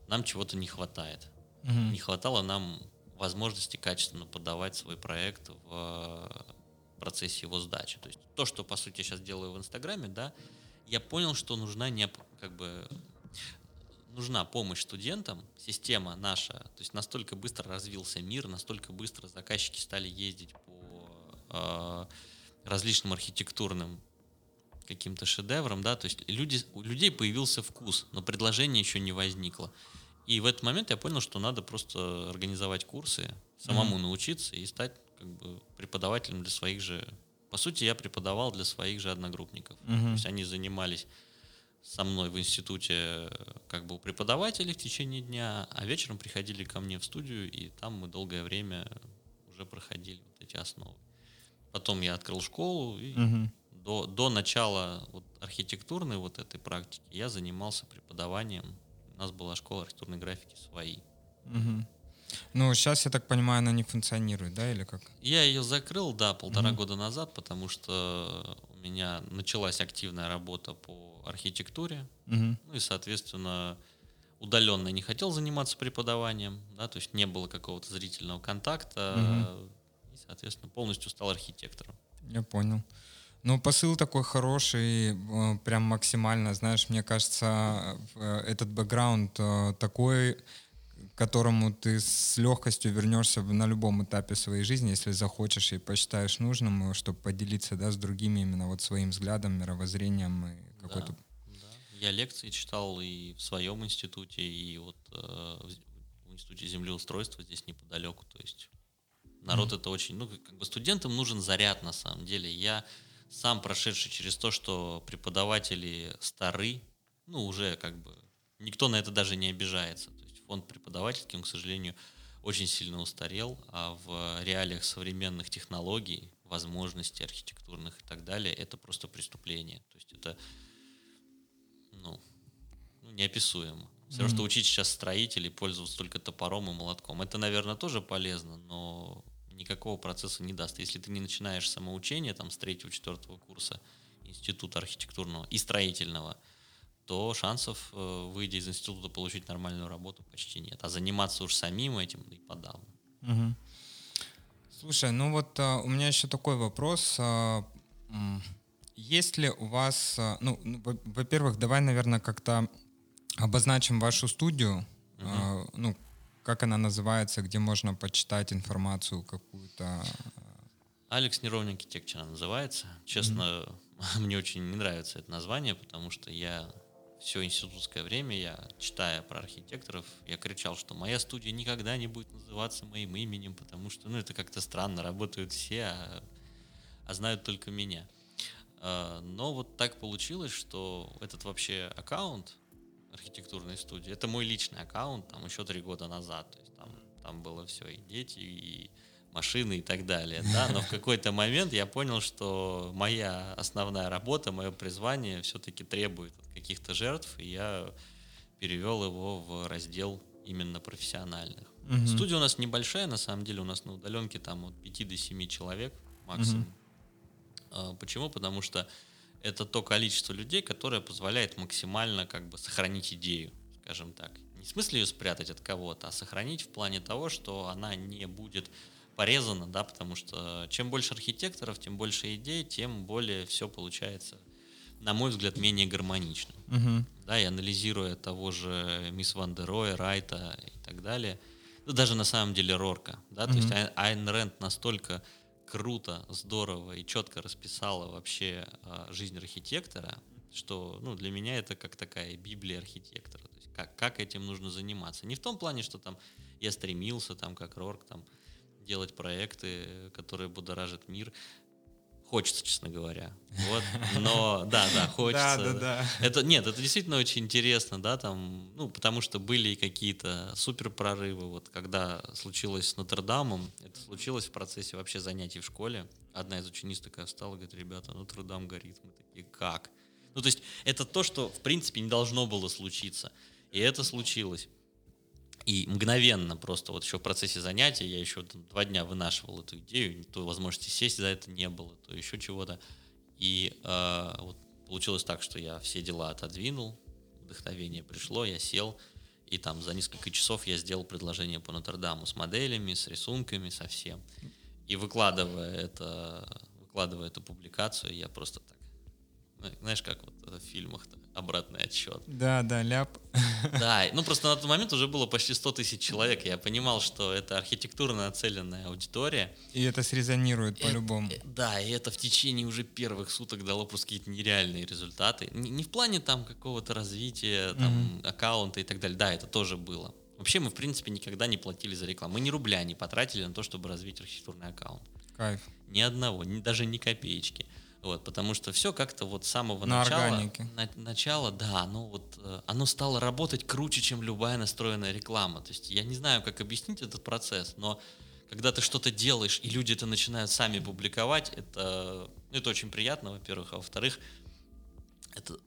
Speaker 2: нам чего-то не хватает.
Speaker 1: Угу.
Speaker 2: Не хватало нам возможности качественно подавать свой проект в процессе его сдачи. То есть то, что, по сути, я сейчас делаю в Инстаграме, да, я понял, что нужна не, как бы, нужна помощь студентам, система наша, то есть настолько быстро развился мир, настолько быстро заказчики стали ездить по э, различным архитектурным каким-то шедеврам, да, то есть люди, у людей появился вкус, но предложение еще не возникло. И в этот момент я понял, что надо просто организовать курсы, самому mm-hmm. научиться и стать как бы преподавателем для своих же. По сути, я преподавал для своих же одногруппников. Mm-hmm. То есть они занимались со мной в институте как бы у преподавателей в течение дня, а вечером приходили ко мне в студию, и там мы долгое время уже проходили вот эти основы. Потом я открыл школу, и угу. до, до начала вот архитектурной вот этой практики я занимался преподаванием. У нас была школа архитектурной графики своей.
Speaker 1: Угу. Ну, сейчас, я так понимаю, она не функционирует, да, или как?
Speaker 2: Я ее закрыл, да, полтора угу. года назад, потому что у меня началась активная работа по архитектуре, угу. ну и, соответственно, удаленно не хотел заниматься преподаванием, да, то есть не было какого-то зрительного контакта, угу. и, соответственно, полностью стал архитектором.
Speaker 1: Я понял. Ну, посыл такой хороший, э, прям максимально, знаешь, мне кажется, э, этот бэкграунд э, такой к которому ты с легкостью вернешься на любом этапе своей жизни, если захочешь и посчитаешь нужным, чтобы поделиться да, с другими именно вот своим взглядом, мировоззрением и какой-то... Да,
Speaker 2: да. Я лекции читал и в своем институте, и вот э, в институте землеустройства здесь неподалеку, то есть народ mm. это очень, ну как бы студентам нужен заряд на самом деле. Я сам прошедший через то, что преподаватели стары, ну уже как бы никто на это даже не обижается фонд преподавательский, он, к сожалению, очень сильно устарел, а в реалиях современных технологий, возможностей архитектурных и так далее, это просто преступление. То есть это ну, ну неописуемо. Все равно, mm-hmm. что учить сейчас строителей пользоваться только топором и молотком. Это, наверное, тоже полезно, но никакого процесса не даст. Если ты не начинаешь самоучение там, с третьего-четвертого курса института архитектурного и строительного – то шансов, э, выйдя из института, получить нормальную работу почти нет. А заниматься уж самим этим и подавно.
Speaker 1: Угу. Слушай, ну вот а, у меня еще такой вопрос. А, есть ли у вас, а, ну, ну во-первых, давай, наверное, как-то обозначим вашу студию, угу. а, ну, как она называется, где можно почитать информацию какую-то.
Speaker 2: Алекс Неровный архитектор называется. Честно, mm-hmm. [LAUGHS] мне очень не нравится это название, потому что я все институтское время я, читая про архитекторов, я кричал, что моя студия никогда не будет называться моим именем, потому что, ну, это как-то странно, работают все, а, а знают только меня. А, но вот так получилось, что этот вообще аккаунт архитектурной студии, это мой личный аккаунт, там еще три года назад, то есть там, там было все, и дети, и машины и так далее, да, но в какой-то момент я понял, что моя основная работа, мое призвание все-таки требует каких-то жертв, и я перевел его в раздел именно профессиональных. Угу. Студия у нас небольшая, на самом деле у нас на удаленке там от 5 до 7 человек максимум. Угу. Почему? Потому что это то количество людей, которое позволяет максимально как бы сохранить идею, скажем так. Не в смысле ее спрятать от кого-то, а сохранить в плане того, что она не будет порезано, да, потому что чем больше архитекторов, тем больше идей, тем более все получается, на мой взгляд, менее гармонично. Угу. Да, и анализируя того же Мисс Ван дер Роя, Райта и так далее, ну, даже на самом деле Рорка, да, угу. то есть Айн Рэнд настолько круто, здорово и четко расписала вообще э, жизнь архитектора, что ну, для меня это как такая библия архитектора. То есть как, как этим нужно заниматься. Не в том плане, что там я стремился, там, как Рорк, там, делать проекты, которые будоражат мир. Хочется, честно говоря. Вот. Но да, да, [LAUGHS] хочется. Да, да, да. Это нет, это действительно очень интересно, да, там, ну, потому что были и какие-то супер прорывы. Вот когда случилось с Нотр-Дамом, это случилось в процессе вообще занятий в школе. Одна из учениц такая встала говорит, ребята, Нотр-Дам горит. Мы такие, как? Ну, то есть это то, что, в принципе, не должно было случиться. И это случилось. И мгновенно просто вот еще в процессе занятия я еще два дня вынашивал эту идею, то возможности сесть за это не было, то еще чего-то. И э, вот получилось так, что я все дела отодвинул, вдохновение пришло, я сел, и там за несколько часов я сделал предложение по Нотр-Даму с моделями, с рисунками, со всем. И выкладывая это, выкладывая эту публикацию, я просто так, знаешь, как вот в фильмах обратный отсчет.
Speaker 1: Да, да, ляп. [LAUGHS]
Speaker 2: Да, ну просто на тот момент уже было почти 100 тысяч человек. Я понимал, что это архитектурно нацеленная аудитория.
Speaker 1: И это срезонирует по-любому.
Speaker 2: Э, да, и это в течение уже первых суток дало просто какие-то нереальные результаты. Не, не в плане там какого-то развития, там, mm аккаунта и так далее. Да, это тоже было. Вообще мы, в принципе, никогда не платили за рекламу. Мы ни рубля не потратили на то, чтобы развить архитектурный аккаунт.
Speaker 1: Кайф.
Speaker 2: Ни одного, ни, даже ни копеечки. Вот, потому что все как-то вот с самого
Speaker 1: на
Speaker 2: начала,
Speaker 1: органике.
Speaker 2: На, начала, да, ну вот э, оно стало работать круче, чем любая настроенная реклама. То есть я не знаю, как объяснить этот процесс, но когда ты что-то делаешь и люди это начинают сами публиковать, это, ну, это очень приятно, во-первых, а во-вторых, это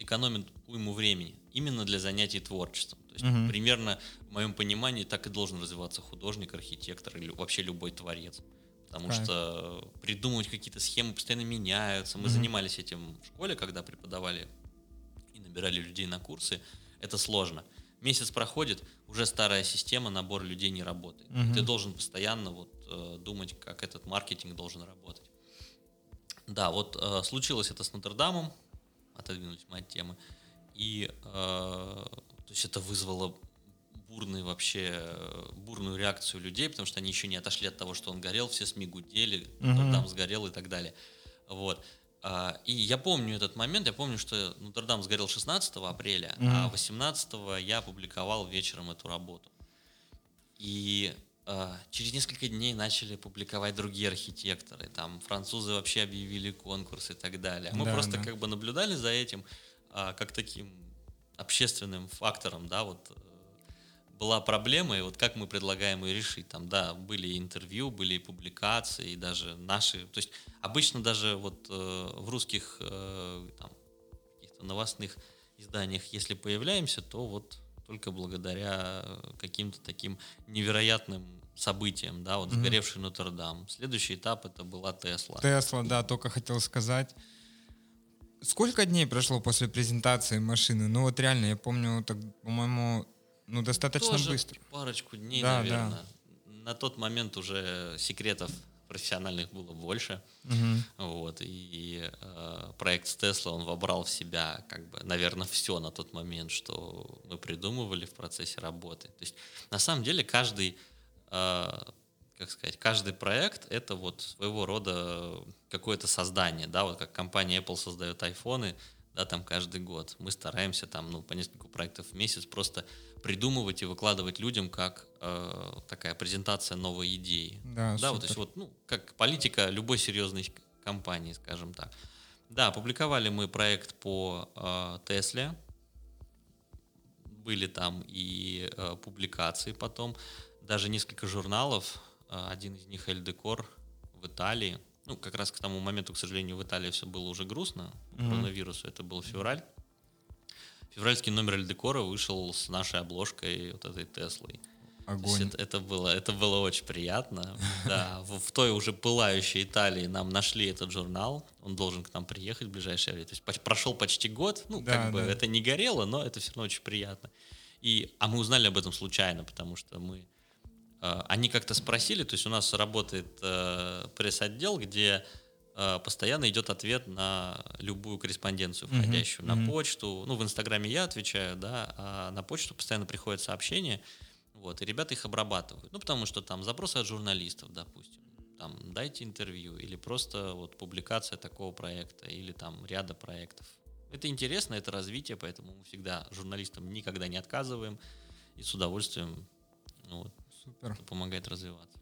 Speaker 2: экономит уйму времени именно для занятий творчеством. То есть угу. примерно в моем понимании так и должен развиваться художник, архитектор или вообще любой творец потому right. что придумывать какие-то схемы постоянно меняются. Мы mm-hmm. занимались этим в школе, когда преподавали и набирали людей на курсы. Это сложно. Месяц проходит, уже старая система, набор людей не работает. Mm-hmm. Ты должен постоянно вот э, думать, как этот маркетинг должен работать. Да, вот э, случилось это с Нотр-Дамом, отодвинулись мы от темы, и э, то есть это вызвало бурный вообще, бурную реакцию людей, потому что они еще не отошли от того, что он горел, все СМИ гудели, uh дам сгорел и так далее. Вот. А, и я помню этот момент, я помню, что Нотр-Дам сгорел 16 апреля, uh а 18 я опубликовал вечером эту работу. И а, через несколько дней начали публиковать другие архитекторы, там французы вообще объявили конкурс и так далее. Мы да, просто да. как бы наблюдали за этим а, как таким общественным фактором, да, вот была проблема, и вот как мы предлагаем ее решить. Там, да, были интервью, были публикации, и даже наши, то есть обычно даже вот э, в русских э, там, каких-то новостных изданиях, если появляемся, то вот только благодаря каким-то таким невероятным событиям, да, вот mm-hmm. сгоревший Нотр-Дам. Следующий этап это была Тесла.
Speaker 1: Тесла, да, только хотел сказать. Сколько дней прошло после презентации машины? Ну вот реально, я помню, так, по-моему, ну, достаточно
Speaker 2: Тоже
Speaker 1: быстро.
Speaker 2: Парочку дней, да, наверное. Да. На тот момент уже секретов профессиональных было больше. Угу. Вот, и э, проект с Tesla, он вобрал в себя, как бы, наверное, все на тот момент, что мы придумывали в процессе работы. То есть, на самом деле, каждый, э, как сказать, каждый проект — это вот своего рода какое-то создание, да, вот как компания Apple создает айфоны, да, там каждый год. Мы стараемся там, ну, по несколько проектов в месяц просто придумывать и выкладывать людям как э, такая презентация новой идеи.
Speaker 1: Да,
Speaker 2: да вот, то есть вот, ну, как политика любой серьезной компании, скажем так. Да, опубликовали мы проект по э, Тесле, были там и э, публикации потом, даже несколько журналов, э, один из них Эль Декор в Италии, ну, как раз к тому моменту, к сожалению, в Италии все было уже грустно, mm-hmm. коронавирусу, это был февраль, Февральский номер Эльдекора вышел с нашей обложкой вот этой Теслой.
Speaker 1: Огонь.
Speaker 2: Это, это, было, это было очень приятно. [LAUGHS] Да, в, в той уже пылающей Италии нам нашли этот журнал. Он должен к нам приехать в ближайшее время. То есть прошел почти год. Ну, да, как бы это не горело, но это все равно очень приятно. И, а мы узнали об этом случайно, потому что мы... Э, они как-то спросили, то есть у нас работает э, пресс-отдел, где Э, постоянно идет ответ на любую корреспонденцию, входящую mm-hmm. на почту. Ну, в Инстаграме я отвечаю, да, а на почту постоянно приходят сообщения, вот, и ребята их обрабатывают. Ну, потому что там запросы от журналистов, допустим, там, дайте интервью, или просто вот публикация такого проекта, или там ряда проектов. Это интересно, это развитие, поэтому мы всегда журналистам никогда не отказываем, и с удовольствием ну, вот, Супер. помогает развиваться.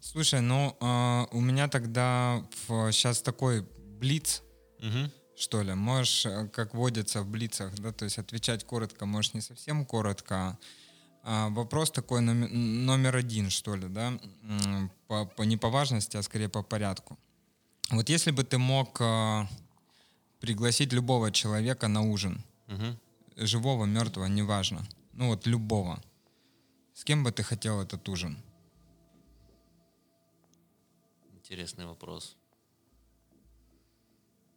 Speaker 1: Слушай, ну э, у меня тогда в, сейчас такой блиц, угу. что ли. Можешь, э, как водится в блицах, да, то есть отвечать коротко, можешь не совсем коротко. А, вопрос такой номер, номер один, что ли, да, по, по, не по важности, а скорее по порядку. Вот если бы ты мог э, пригласить любого человека на ужин, угу. живого, мертвого, неважно, ну вот любого, с кем бы ты хотел этот ужин?
Speaker 2: Интересный вопрос.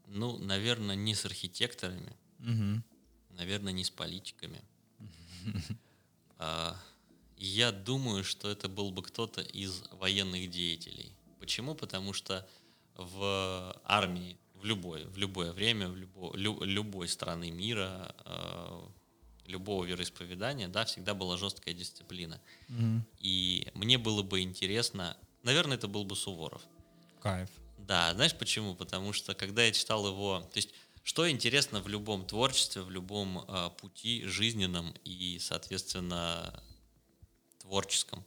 Speaker 2: Ну, наверное, не с архитекторами. Угу. Наверное, не с политиками. А, я думаю, что это был бы кто-то из военных деятелей. Почему? Потому что в армии в любое, в любое время, в любо, лю, любой страны мира, э, любого вероисповедания, да, всегда была жесткая дисциплина. Mm-hmm. И мне было бы интересно, наверное, это был бы Суворов.
Speaker 1: Кайф.
Speaker 2: Да, знаешь почему? Потому что когда я читал его, то есть что интересно в любом творчестве, в любом э, пути жизненном и, соответственно, творческом,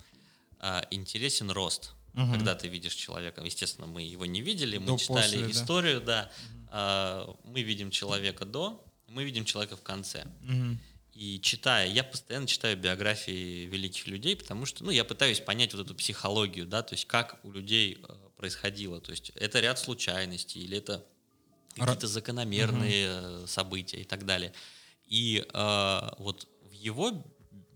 Speaker 2: э, интересен рост угу. когда ты видишь человека. Естественно, мы его не видели, мы до, читали после, историю, да. да. Угу. Мы видим человека до, мы видим человека в конце. Угу. И читая, я постоянно читаю биографии великих людей, потому что, ну, я пытаюсь понять вот эту психологию, да, то есть как у людей э, происходило. То есть это ряд случайностей или это какие-то закономерные угу. события и так далее. И э, вот в его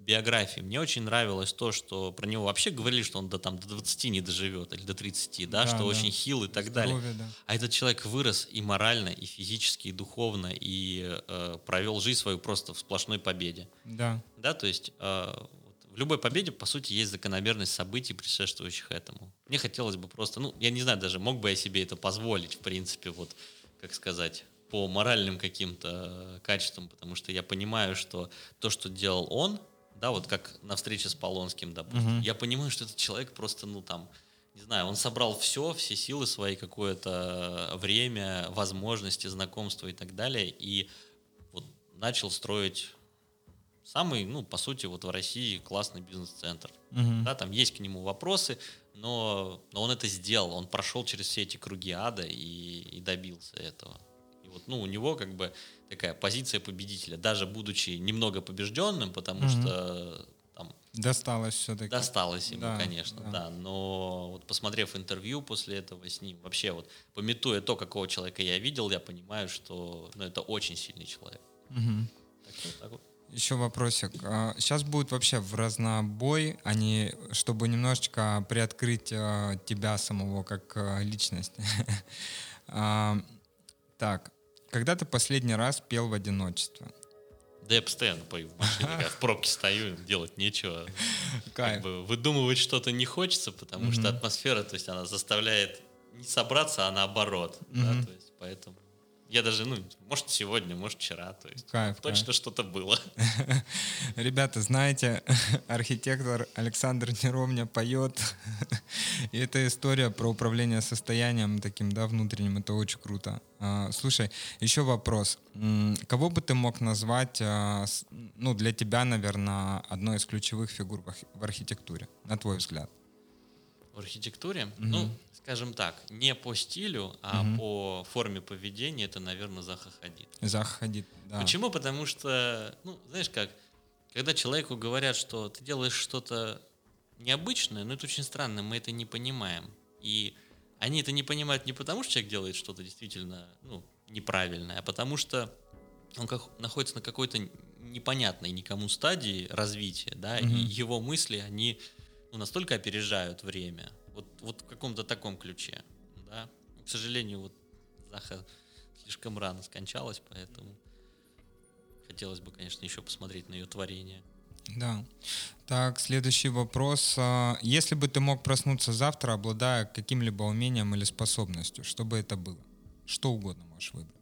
Speaker 2: биографии мне очень нравилось то, что про него вообще говорили, что он до, там, до 20 не доживет, или до 30, да, да что да. очень хил и так Здоровье, далее. Да. А этот человек вырос и морально, и физически, и духовно, и э, провел жизнь свою просто в сплошной победе.
Speaker 1: Да.
Speaker 2: Да, то есть э, в любой победе, по сути, есть закономерность событий, предшествующих этому. Мне хотелось бы просто, ну, я не знаю даже, мог бы я себе это позволить, в принципе, вот, как сказать, по моральным каким-то качествам, потому что я понимаю, что то, что делал он, да, вот как на встрече с Полонским, допустим, угу. я понимаю, что этот человек просто, ну там, не знаю, он собрал все, все силы свои, какое-то время, возможности, знакомства и так далее, и вот начал строить самый, ну, по сути, вот в России классный бизнес-центр. Угу. Да, там есть к нему вопросы, но, но он это сделал, он прошел через все эти круги ада и, и добился этого. Вот, ну, у него как бы такая позиция победителя, даже будучи немного побежденным, потому угу. что там
Speaker 1: досталось все-таки.
Speaker 2: Досталось ему, да, конечно, да. да. Но вот посмотрев интервью после этого с ним, вообще вот пометуя то, какого человека я видел, я понимаю, что ну, это очень сильный человек.
Speaker 1: Угу. Так, вот, так вот. Еще вопросик. Сейчас а, будет вообще в разнобой, а не чтобы немножечко приоткрыть а, тебя самого как а, личность. [LAUGHS] Так, когда ты последний раз пел в одиночестве?
Speaker 2: Да я постоянно пою в машине, когда в пробке стою, делать нечего. Как бы выдумывать что-то не хочется, потому что атмосфера, то есть она заставляет не собраться, а наоборот. Да, то есть поэтому я даже, ну, может, сегодня, может, вчера. То есть кайф, точно кайф. что-то было. [LAUGHS]
Speaker 1: Ребята, знаете, [LAUGHS] архитектор Александр Неровня поет. [LAUGHS] И эта история про управление состоянием таким, да, внутренним, это очень круто. А, слушай, еще вопрос. Кого бы ты мог назвать, а, ну, для тебя, наверное, одной из ключевых фигур в архитектуре, на твой взгляд?
Speaker 2: В архитектуре? Угу. Ну, скажем так, не по стилю, а угу. по форме поведения, это, наверное, Заха Хадид.
Speaker 1: Заха Хадид, да.
Speaker 2: Почему? Потому что, ну, знаешь как, когда человеку говорят, что ты делаешь что-то необычное, ну, это очень странно, мы это не понимаем. И они это не понимают не потому, что человек делает что-то действительно, ну, неправильное, а потому что он как, находится на какой-то непонятной никому стадии развития, да, угу. и его мысли, они ну, настолько опережают время, вот, вот в каком-то таком ключе. Да? К сожалению, вот Заха слишком рано скончалась, поэтому хотелось бы, конечно, еще посмотреть на ее творение.
Speaker 1: Да. Так, следующий вопрос. А, если бы ты мог проснуться завтра, обладая каким-либо умением или способностью, что бы это было? Что угодно можешь выбрать.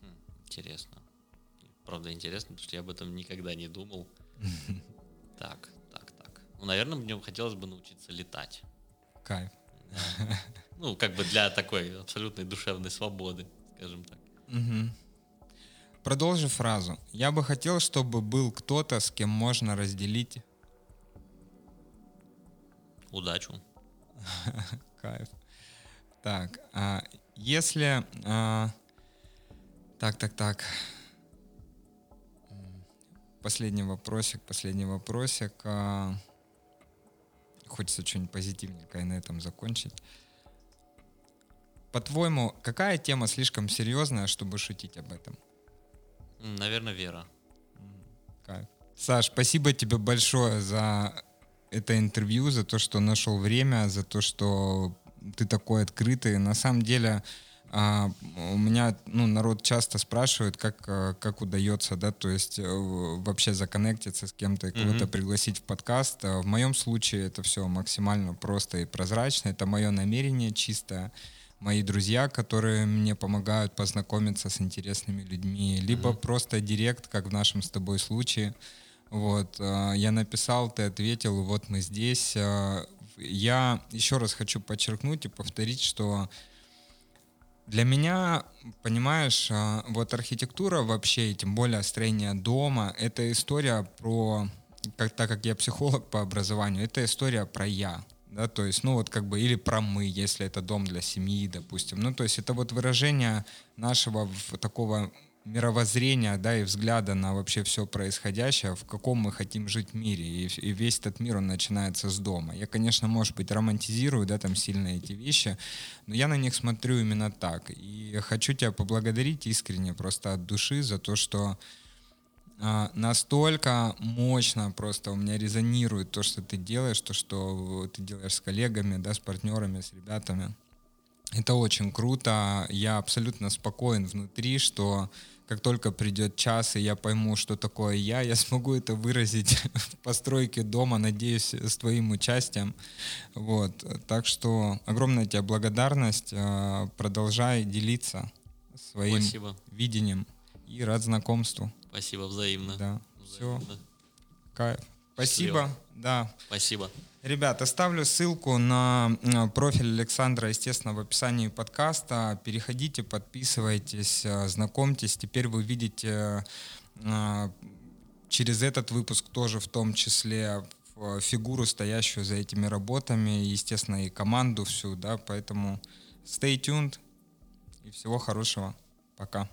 Speaker 2: Хм, интересно. Правда, интересно, потому что я об этом никогда не думал. [LAUGHS] Так, так, так. Ну, наверное, мне хотелось бы научиться летать.
Speaker 1: Кайф.
Speaker 2: Ну, как бы для такой абсолютной душевной свободы, скажем так.
Speaker 1: Угу. Продолжи фразу. Я бы хотел, чтобы был кто-то, с кем можно разделить...
Speaker 2: Удачу. [LAUGHS]
Speaker 1: Кайф. Так, а если... А, так, так, так. Последний вопросик, последний вопросик. А, хочется что-нибудь позитивненькое на этом закончить. По-твоему, какая тема слишком серьезная, чтобы шутить об этом?
Speaker 2: Наверное, вера.
Speaker 1: Кайф. Саш, спасибо тебе большое за это интервью, за то, что нашел время, за то, что ты такой открытый. На самом деле, А, у меня, ну, народ часто спрашивает, как, э, как удается, да, то есть э, вообще законнектиться с кем-то и кого-то mm-hmm. пригласить в подкаст. А в моем случае это все максимально просто и прозрачно. Это мое намерение чисто мои друзья, которые мне помогают познакомиться с интересными людьми, либо mm-hmm. просто директ, как в нашем с тобой случае. Вот, э, я написал, ты ответил, вот мы здесь. Я еще раз хочу подчеркнуть и повторить, что для меня, понимаешь, а, вот архитектура вообще, и тем более строение дома, это история про, как, так как я психолог по образованию, это история про я. Да, то есть, ну вот как бы, или про мы, если это дом для семьи, допустим. Ну, то есть это вот выражение нашего такого мировоззрения, да, и взгляда на вообще все происходящее, в каком мы хотим жить мире. И, и весь этот мир, он начинается с дома. Я, конечно, может быть, романтизирую, да, там сильно эти вещи, но я на них смотрю именно так. И хочу тебя поблагодарить искренне, просто от души за то, что а, настолько мощно просто у меня резонирует то, что ты делаешь, то, что ты делаешь с коллегами, да, с партнерами, с ребятами. Это очень круто. Я абсолютно спокоен внутри, что как только придет час, и я пойму, что такое я, я смогу это выразить [LAUGHS] в постройке дома, надеюсь, с твоим участием. Вот. Так что огромная тебе благодарность. Э, продолжай делиться своим Спасибо. видением и рад знакомству.
Speaker 2: Спасибо, взаимно.
Speaker 1: Да. Взаимно. Все. Кайф. Спасибо. Счастливо. Да.
Speaker 2: Спасибо.
Speaker 1: Ребят, оставлю ссылку на профиль Александра, естественно, в описании подкаста. Переходите, подписывайтесь, э, знакомьтесь. Теперь вы видите э, через этот выпуск тоже в том числе фигуру, стоящую за этими работами, естественно, и команду всю, да, поэтому stay tuned и всего хорошего. Пока.